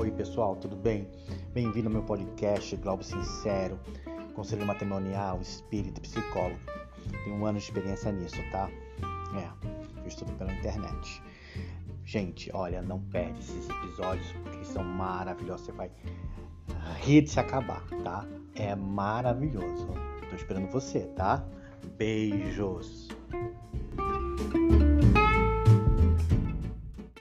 Oi pessoal, tudo bem? Bem-vindo ao meu podcast Globo Sincero, conselho matrimonial, espírito psicólogo. Tenho um ano de experiência nisso, tá? É, fiz tudo pela internet. Gente, olha, não perde esses episódios porque eles são maravilhosos. Você vai rir de se acabar, tá? É maravilhoso. Tô esperando você, tá? Beijos!